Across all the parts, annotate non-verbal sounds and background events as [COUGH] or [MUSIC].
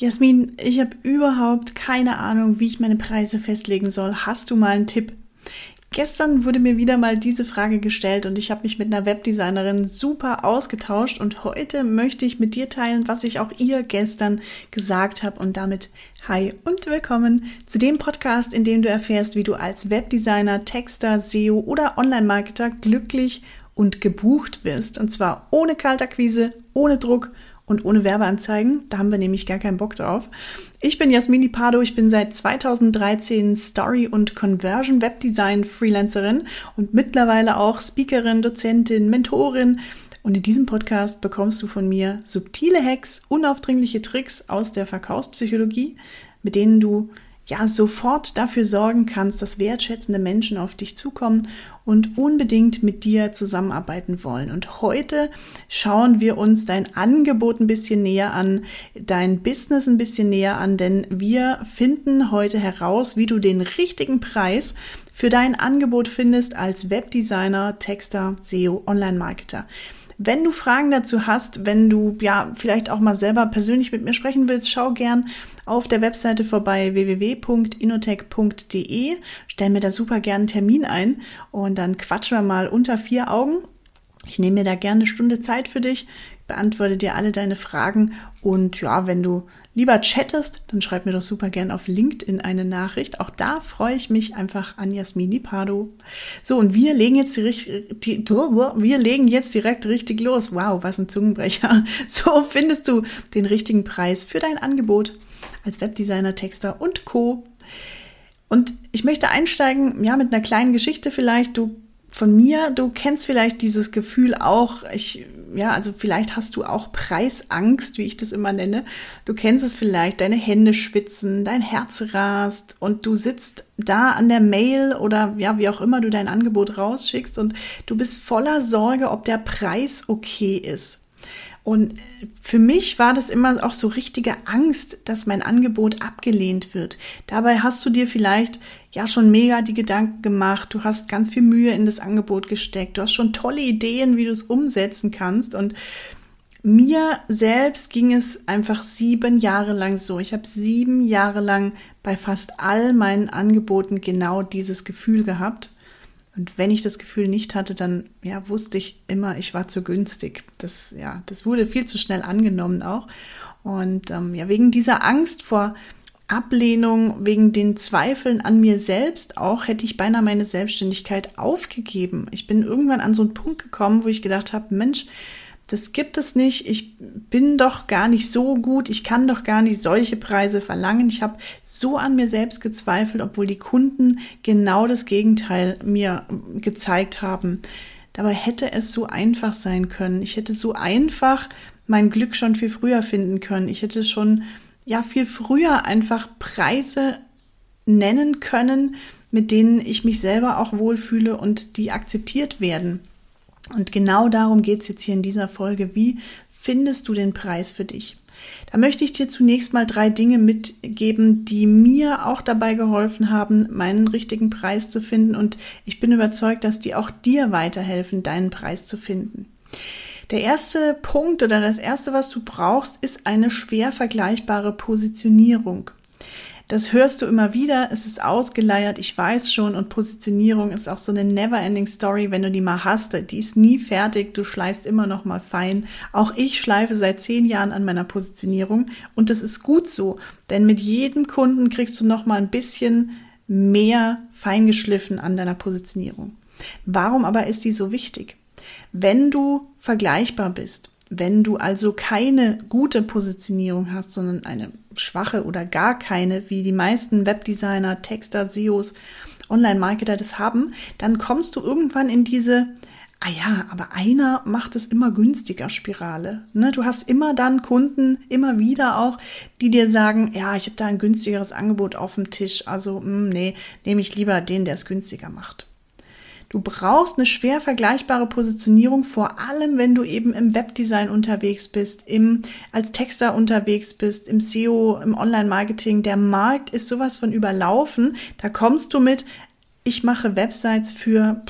Jasmin, ich habe überhaupt keine Ahnung, wie ich meine Preise festlegen soll. Hast du mal einen Tipp? Gestern wurde mir wieder mal diese Frage gestellt und ich habe mich mit einer Webdesignerin super ausgetauscht und heute möchte ich mit dir teilen, was ich auch ihr gestern gesagt habe und damit hi und willkommen zu dem Podcast, in dem du erfährst, wie du als Webdesigner, Texter, SEO oder Online-Marketer glücklich und gebucht wirst und zwar ohne Kaltakquise, ohne Druck und ohne Werbeanzeigen. Da haben wir nämlich gar keinen Bock drauf. Ich bin Jasmini Pardo. Ich bin seit 2013 Story- und Conversion Webdesign Freelancerin und mittlerweile auch Speakerin, Dozentin, Mentorin. Und in diesem Podcast bekommst du von mir subtile Hacks, unaufdringliche Tricks aus der Verkaufspsychologie, mit denen du ja sofort dafür sorgen kannst, dass wertschätzende Menschen auf dich zukommen und unbedingt mit dir zusammenarbeiten wollen. Und heute schauen wir uns dein Angebot ein bisschen näher an, dein Business ein bisschen näher an, denn wir finden heute heraus, wie du den richtigen Preis für dein Angebot findest als Webdesigner, Texter, SEO, Online-Marketer. Wenn du Fragen dazu hast, wenn du ja vielleicht auch mal selber persönlich mit mir sprechen willst, schau gern auf der Webseite vorbei www.inotech.de. Stell mir da super gern einen Termin ein und dann quatschen wir mal unter vier Augen. Ich nehme mir da gerne eine Stunde Zeit für dich, beantworte dir alle deine Fragen und ja, wenn du lieber chattest, dann schreib mir doch super gern auf LinkedIn eine Nachricht. Auch da freue ich mich einfach an Jasmini Pardo. So, und wir legen jetzt die, die, wir legen jetzt direkt richtig los. Wow, was ein Zungenbrecher. [LAUGHS] So findest du den richtigen Preis für dein Angebot als Webdesigner, Texter und Co. Und ich möchte einsteigen, ja, mit einer kleinen Geschichte vielleicht. Du von mir, du kennst vielleicht dieses Gefühl auch, ich, ja, also vielleicht hast du auch Preisangst, wie ich das immer nenne. Du kennst es vielleicht, deine Hände schwitzen, dein Herz rast und du sitzt da an der Mail oder ja, wie auch immer du dein Angebot rausschickst und du bist voller Sorge, ob der Preis okay ist. Und für mich war das immer auch so richtige Angst, dass mein Angebot abgelehnt wird. Dabei hast du dir vielleicht ja schon mega die Gedanken gemacht, du hast ganz viel Mühe in das Angebot gesteckt, du hast schon tolle Ideen, wie du es umsetzen kannst und mir selbst ging es einfach sieben Jahre lang so. Ich habe sieben Jahre lang bei fast all meinen Angeboten genau dieses Gefühl gehabt. Und wenn ich das Gefühl nicht hatte, dann ja, wusste ich immer, ich war zu günstig. Das, ja, das wurde viel zu schnell angenommen auch. Und ähm, ja, wegen dieser Angst vor Ablehnung, wegen den Zweifeln an mir selbst auch, hätte ich beinahe meine Selbstständigkeit aufgegeben. Ich bin irgendwann an so einen Punkt gekommen, wo ich gedacht habe, Mensch, das gibt es nicht. Ich bin doch gar nicht so gut. Ich kann doch gar nicht solche Preise verlangen. Ich habe so an mir selbst gezweifelt, obwohl die Kunden genau das Gegenteil mir gezeigt haben. Dabei hätte es so einfach sein können. Ich hätte so einfach mein Glück schon viel früher finden können. Ich hätte schon ja viel früher einfach Preise nennen können, mit denen ich mich selber auch wohlfühle und die akzeptiert werden. Und genau darum geht es jetzt hier in dieser Folge. Wie findest du den Preis für dich? Da möchte ich dir zunächst mal drei Dinge mitgeben, die mir auch dabei geholfen haben, meinen richtigen Preis zu finden. Und ich bin überzeugt, dass die auch dir weiterhelfen, deinen Preis zu finden. Der erste Punkt oder das erste, was du brauchst, ist eine schwer vergleichbare Positionierung. Das hörst du immer wieder, es ist ausgeleiert, ich weiß schon und Positionierung ist auch so eine never-ending Story, wenn du die mal hast, die ist nie fertig, du schleifst immer noch mal fein. Auch ich schleife seit zehn Jahren an meiner Positionierung und das ist gut so, denn mit jedem Kunden kriegst du noch mal ein bisschen mehr feingeschliffen an deiner Positionierung. Warum aber ist die so wichtig? Wenn du vergleichbar bist, wenn du also keine gute Positionierung hast, sondern eine schwache oder gar keine, wie die meisten Webdesigner, Texter, SEOs, Online-Marketer das haben, dann kommst du irgendwann in diese Ah ja, aber einer macht es immer günstiger Spirale. Ne? Du hast immer dann Kunden, immer wieder auch, die dir sagen, ja, ich habe da ein günstigeres Angebot auf dem Tisch. Also, mh, hm, nee, nehme ich lieber den, der es günstiger macht. Du brauchst eine schwer vergleichbare Positionierung, vor allem wenn du eben im Webdesign unterwegs bist, im, als Texter unterwegs bist, im SEO, im Online-Marketing. Der Markt ist sowas von überlaufen. Da kommst du mit, ich mache Websites für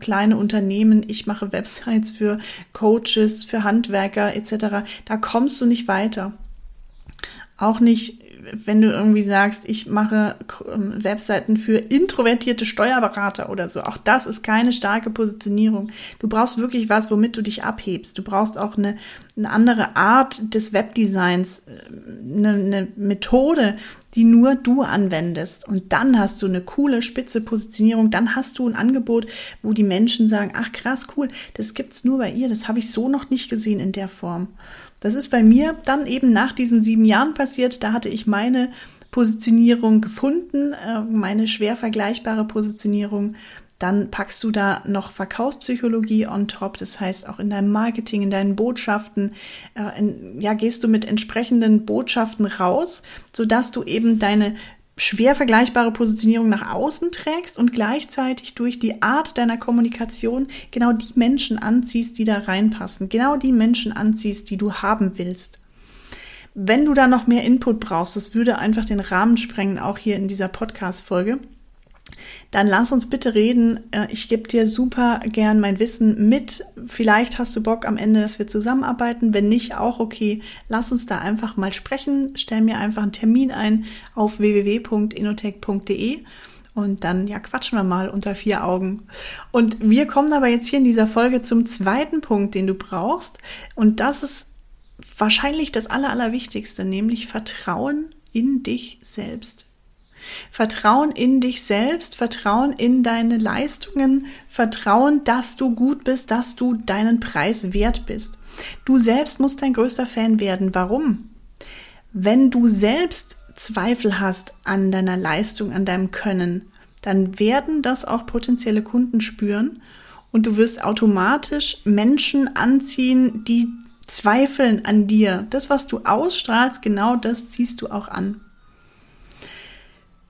kleine Unternehmen, ich mache Websites für Coaches, für Handwerker etc. Da kommst du nicht weiter. Auch nicht wenn du irgendwie sagst, ich mache ähm, Webseiten für introvertierte Steuerberater oder so. Auch das ist keine starke Positionierung. Du brauchst wirklich was, womit du dich abhebst. Du brauchst auch eine, eine andere Art des Webdesigns, äh, eine, eine Methode, die nur du anwendest. Und dann hast du eine coole, spitze Positionierung. Dann hast du ein Angebot, wo die Menschen sagen, ach krass, cool, das gibt's nur bei ihr. Das habe ich so noch nicht gesehen in der Form. Das ist bei mir dann eben nach diesen sieben Jahren passiert. Da hatte ich meine Positionierung gefunden, äh, meine schwer vergleichbare Positionierung. Dann packst du da noch Verkaufspsychologie on top. Das heißt, auch in deinem Marketing, in deinen Botschaften, äh, in, ja, gehst du mit entsprechenden Botschaften raus, sodass du eben deine schwer vergleichbare Positionierung nach außen trägst und gleichzeitig durch die Art deiner Kommunikation genau die Menschen anziehst, die da reinpassen, genau die Menschen anziehst, die du haben willst. Wenn du da noch mehr Input brauchst, das würde einfach den Rahmen sprengen, auch hier in dieser Podcast-Folge, dann lass uns bitte reden. Äh, ich gebe dir super gern mein Wissen mit. Vielleicht hast du Bock am Ende, dass wir zusammenarbeiten. Wenn nicht, auch okay. Lass uns da einfach mal sprechen. Stell mir einfach einen Termin ein auf www.inotech.de und dann ja quatschen wir mal unter vier Augen. Und wir kommen aber jetzt hier in dieser Folge zum zweiten Punkt, den du brauchst. Und das ist wahrscheinlich das Aller, Allerwichtigste, nämlich Vertrauen in dich selbst. Vertrauen in dich selbst, Vertrauen in deine Leistungen, Vertrauen, dass du gut bist, dass du deinen Preis wert bist. Du selbst musst dein größter Fan werden. Warum? Wenn du selbst Zweifel hast an deiner Leistung, an deinem Können, dann werden das auch potenzielle Kunden spüren und du wirst automatisch Menschen anziehen, die zweifeln an dir. Das, was du ausstrahlst, genau das ziehst du auch an.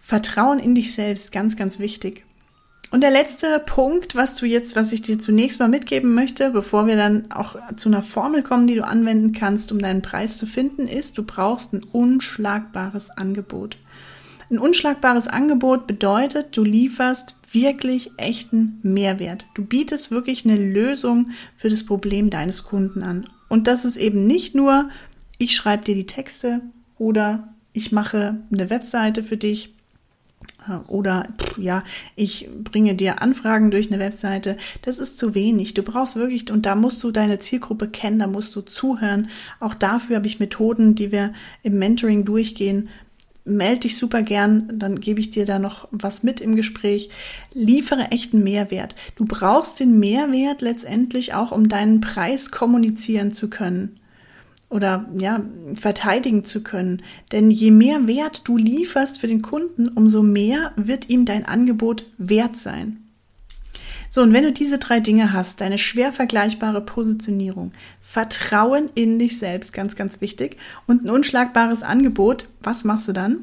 Vertrauen in dich selbst, ganz, ganz wichtig. Und der letzte Punkt, was du jetzt, was ich dir zunächst mal mitgeben möchte, bevor wir dann auch zu einer Formel kommen, die du anwenden kannst, um deinen Preis zu finden, ist, du brauchst ein unschlagbares Angebot. Ein unschlagbares Angebot bedeutet, du lieferst wirklich echten Mehrwert. Du bietest wirklich eine Lösung für das Problem deines Kunden an. Und das ist eben nicht nur, ich schreibe dir die Texte oder ich mache eine Webseite für dich oder ja, ich bringe dir Anfragen durch eine Webseite. Das ist zu wenig. Du brauchst wirklich, und da musst du deine Zielgruppe kennen, da musst du zuhören. Auch dafür habe ich Methoden, die wir im Mentoring durchgehen. Meld dich super gern, dann gebe ich dir da noch was mit im Gespräch. Liefere echten Mehrwert. Du brauchst den Mehrwert letztendlich auch, um deinen Preis kommunizieren zu können oder ja, verteidigen zu können. Denn je mehr Wert du lieferst für den Kunden, umso mehr wird ihm dein Angebot wert sein. So, und wenn du diese drei Dinge hast, deine schwer vergleichbare Positionierung, Vertrauen in dich selbst, ganz, ganz wichtig, und ein unschlagbares Angebot, was machst du dann?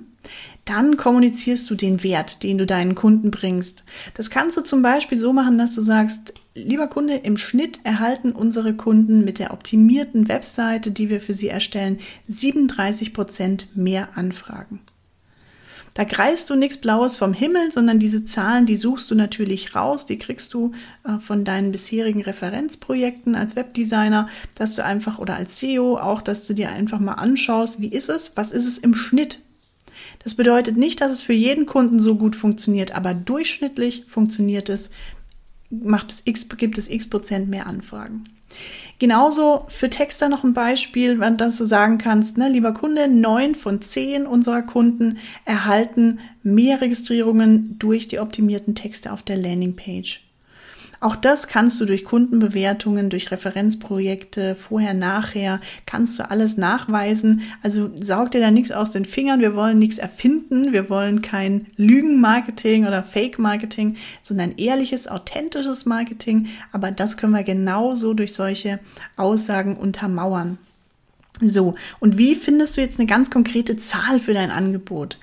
Dann kommunizierst du den Wert, den du deinen Kunden bringst. Das kannst du zum Beispiel so machen, dass du sagst, Lieber Kunde, im Schnitt erhalten unsere Kunden mit der optimierten Webseite, die wir für sie erstellen, 37 Prozent mehr Anfragen. Da greifst du nichts Blaues vom Himmel, sondern diese Zahlen, die suchst du natürlich raus, die kriegst du äh, von deinen bisherigen Referenzprojekten als Webdesigner, dass du einfach oder als SEO auch, dass du dir einfach mal anschaust, wie ist es, was ist es im Schnitt. Das bedeutet nicht, dass es für jeden Kunden so gut funktioniert, aber durchschnittlich funktioniert es macht es x, gibt es x Prozent mehr Anfragen. Genauso für Texter noch ein Beispiel, dass du sagen kannst, ne, lieber Kunde, neun von zehn unserer Kunden erhalten mehr Registrierungen durch die optimierten Texte auf der Landingpage. Auch das kannst du durch Kundenbewertungen, durch Referenzprojekte, vorher, nachher, kannst du alles nachweisen. Also saug dir da nichts aus den Fingern. Wir wollen nichts erfinden. Wir wollen kein Lügenmarketing oder Fake-Marketing, sondern ehrliches, authentisches Marketing. Aber das können wir genauso durch solche Aussagen untermauern. So, und wie findest du jetzt eine ganz konkrete Zahl für dein Angebot?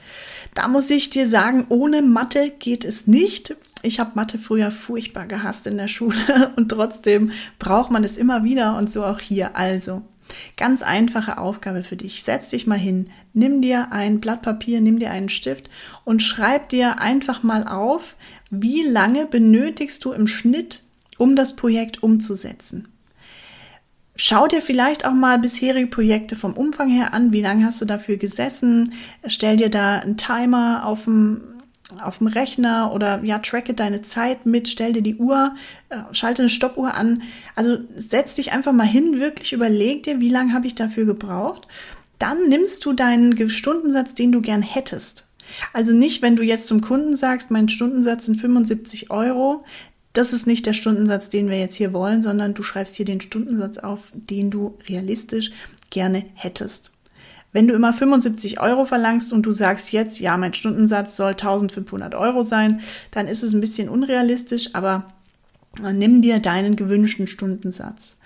Da muss ich dir sagen, ohne Mathe geht es nicht. Ich habe Mathe früher furchtbar gehasst in der Schule [LAUGHS] und trotzdem braucht man es immer wieder und so auch hier. Also, ganz einfache Aufgabe für dich. Setz dich mal hin, nimm dir ein Blatt Papier, nimm dir einen Stift und schreib dir einfach mal auf, wie lange benötigst du im Schnitt, um das Projekt umzusetzen. Schau dir vielleicht auch mal bisherige Projekte vom Umfang her an. Wie lange hast du dafür gesessen? Stell dir da einen Timer auf dem, auf dem Rechner oder ja, tracke deine Zeit mit, stell dir die Uhr, äh, schalte eine Stoppuhr an. Also setz dich einfach mal hin, wirklich überleg dir, wie lange habe ich dafür gebraucht. Dann nimmst du deinen Stundensatz, den du gern hättest. Also nicht, wenn du jetzt zum Kunden sagst, mein Stundensatz sind 75 Euro, das ist nicht der Stundensatz, den wir jetzt hier wollen, sondern du schreibst hier den Stundensatz auf, den du realistisch gerne hättest. Wenn du immer 75 Euro verlangst und du sagst jetzt, ja, mein Stundensatz soll 1500 Euro sein, dann ist es ein bisschen unrealistisch, aber nimm dir deinen gewünschten Stundensatz.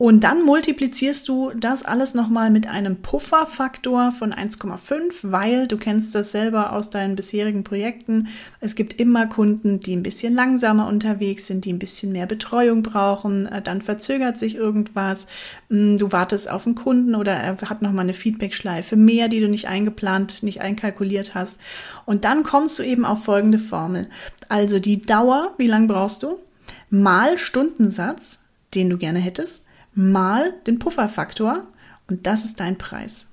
Und dann multiplizierst du das alles nochmal mit einem Pufferfaktor von 1,5, weil du kennst das selber aus deinen bisherigen Projekten. Es gibt immer Kunden, die ein bisschen langsamer unterwegs sind, die ein bisschen mehr Betreuung brauchen. Äh, dann verzögert sich irgendwas. Mm, du wartest auf einen Kunden oder er hat nochmal eine Feedbackschleife mehr, die du nicht eingeplant, nicht einkalkuliert hast. Und dann kommst du eben auf folgende Formel. Also die Dauer, wie lange brauchst du? Mal Stundensatz, den du gerne hättest mal den Pufferfaktor und das ist dein Preis.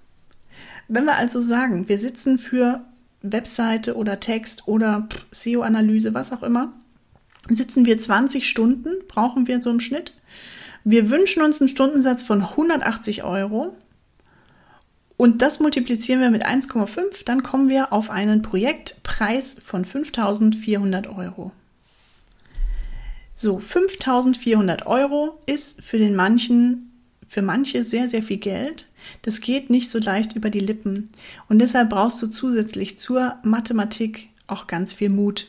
Wenn wir also sagen, wir sitzen für Webseite oder Text oder SEO-Analyse, was auch immer, sitzen wir 20 Stunden, brauchen wir so im Schnitt. Wir wünschen uns einen Stundensatz von 180 Euro und das multiplizieren wir mit 1,5, dann kommen wir auf einen Projektpreis von 5400 Euro. So, 5400 Euro ist für den manchen, für manche sehr, sehr viel Geld. Das geht nicht so leicht über die Lippen. Und deshalb brauchst du zusätzlich zur Mathematik auch ganz viel Mut.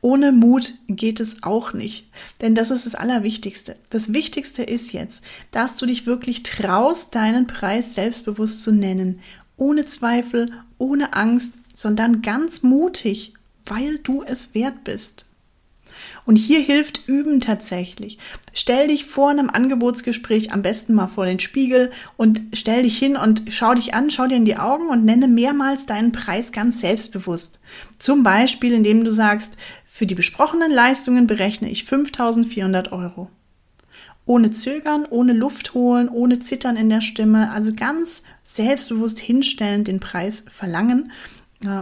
Ohne Mut geht es auch nicht, denn das ist das Allerwichtigste. Das Wichtigste ist jetzt, dass du dich wirklich traust, deinen Preis selbstbewusst zu nennen, ohne Zweifel, ohne Angst, sondern ganz mutig, weil du es wert bist. Und hier hilft Üben tatsächlich. Stell dich vor einem Angebotsgespräch am besten mal vor den Spiegel und stell dich hin und schau dich an, schau dir in die Augen und nenne mehrmals deinen Preis ganz selbstbewusst. Zum Beispiel, indem du sagst, für die besprochenen Leistungen berechne ich 5400 Euro. Ohne Zögern, ohne Luft holen, ohne Zittern in der Stimme, also ganz selbstbewusst hinstellen, den Preis verlangen.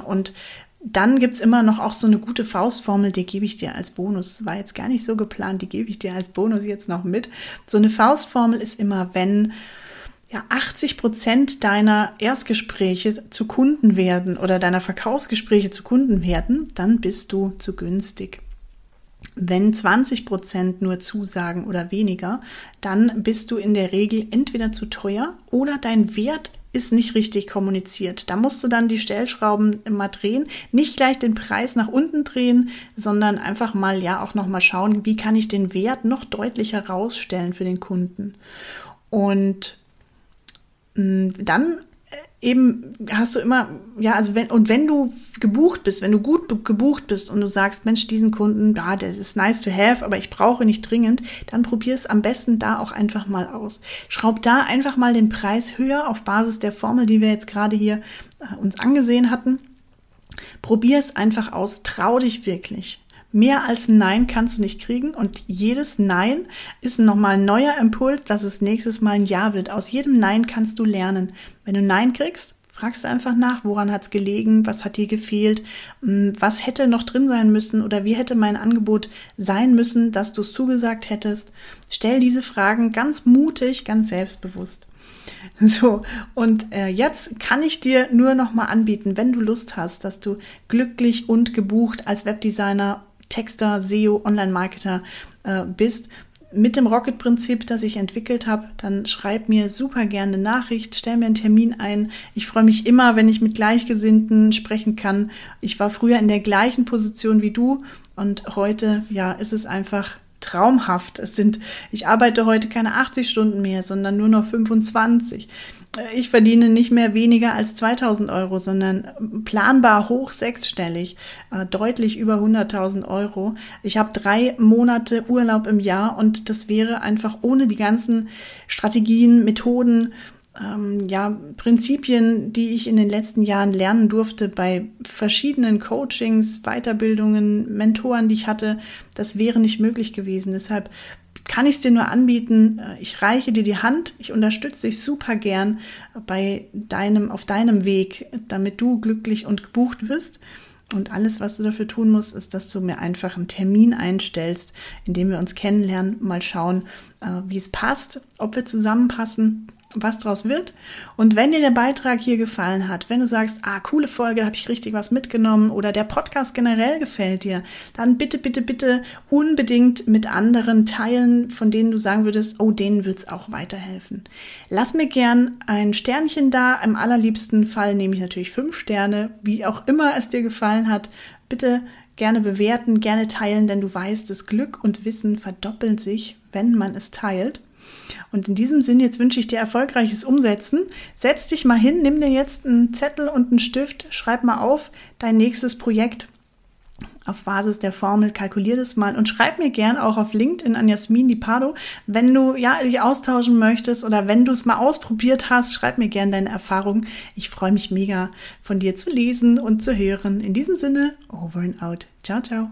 Und dann gibt's immer noch auch so eine gute Faustformel, die gebe ich dir als Bonus. War jetzt gar nicht so geplant, die gebe ich dir als Bonus jetzt noch mit. So eine Faustformel ist immer, wenn ja, 80 Prozent deiner Erstgespräche zu Kunden werden oder deiner Verkaufsgespräche zu Kunden werden, dann bist du zu günstig. Wenn 20 Prozent nur zusagen oder weniger, dann bist du in der Regel entweder zu teuer oder dein Wert ist nicht richtig kommuniziert. Da musst du dann die Stellschrauben immer drehen, nicht gleich den Preis nach unten drehen, sondern einfach mal ja auch noch mal schauen, wie kann ich den Wert noch deutlicher rausstellen für den Kunden. Und mm, dann eben hast du immer, ja, also wenn, und wenn du gebucht bist, wenn du gut gebucht bist und du sagst, Mensch, diesen Kunden, ja, das ist nice to have, aber ich brauche nicht dringend, dann probier es am besten da auch einfach mal aus. Schraub da einfach mal den Preis höher auf Basis der Formel, die wir jetzt gerade hier äh, uns angesehen hatten. Probier es einfach aus, trau dich wirklich. Mehr als ein Nein kannst du nicht kriegen und jedes Nein ist nochmal ein neuer Impuls, dass es nächstes Mal ein Ja wird. Aus jedem Nein kannst du lernen. Wenn du Nein kriegst, fragst du einfach nach, woran hat es gelegen, was hat dir gefehlt, hm, was hätte noch drin sein müssen oder wie hätte mein Angebot sein müssen, dass du es zugesagt hättest. Stell diese Fragen ganz mutig, ganz selbstbewusst. [LAUGHS] So, und äh, jetzt kann ich dir nur noch mal anbieten, wenn du Lust hast, dass du glücklich und gebucht als Webdesigner Texter, SEO, Online-Marketer äh, bist, mit dem Rocket-Prinzip, das ich entwickelt habe, dann schreib mir super gerne eine Nachricht, stell mir einen Termin ein. Ich freue mich immer, wenn ich mit Gleichgesinnten sprechen kann. Ich war früher in der gleichen Position wie du und heute, ja, ist es einfach traumhaft. Es sind, ich arbeite heute keine 80 Stunden mehr, sondern nur noch 25 ich verdiene nicht mehr weniger als 2000 Euro, sondern planbar hoch sechsstellig, äh, deutlich über 100.000 Euro. Ich habe drei Monate Urlaub im Jahr und das wäre einfach ohne die ganzen Strategien, Methoden, ähm, ja, Prinzipien, die ich in den letzten Jahren lernen durfte bei verschiedenen Coachings, Weiterbildungen, Mentoren, die ich hatte, das wäre nicht möglich gewesen. Deshalb kann ich es dir nur anbieten. Äh, ich reiche dir die Hand. Ich unterstütze dich super gern bei deinem, auf deinem Weg, damit du glücklich und gebucht wirst. Und alles, was du dafür tun musst, ist, dass du mir einfach einen Termin einstellst, in dem wir uns kennenlernen, mal schauen, äh, wie es passt, ob wir zusammenpassen was draus wird. Und wenn dir der Beitrag hier gefallen hat, wenn du sagst, ah, coole Folge, habe ich richtig was mitgenommen oder der Podcast generell gefällt dir, dann bitte, bitte, bitte unbedingt mit anderen teilen, von denen du sagen würdest, oh, denen wird es auch weiterhelfen. Lass mir gern ein Sternchen da. Im allerliebsten Fall nehme ich natürlich fünf Sterne, wie auch immer es dir gefallen hat. Bitte gerne bewerten, gerne teilen, denn du weißt, das Glück und Wissen verdoppeln sich, wenn man es teilt. Und in diesem Sinn, jetzt wünsche ich dir erfolgreiches Umsetzen. Setz dich mal hin, nimm dir jetzt einen Zettel und einen Stift, schreib mal auf dein nächstes Projekt auf Basis der Formel, kalkulier das mal und schreib mir gern auch auf LinkedIn an Jasmin Di Pardo, wenn du ja dich austauschen möchtest oder wenn du es mal ausprobiert hast, schreib mir gern deine Erfahrungen. Ich freue mich mega von dir zu lesen und zu hören. In diesem Sinne, over and out. Ciao, ciao.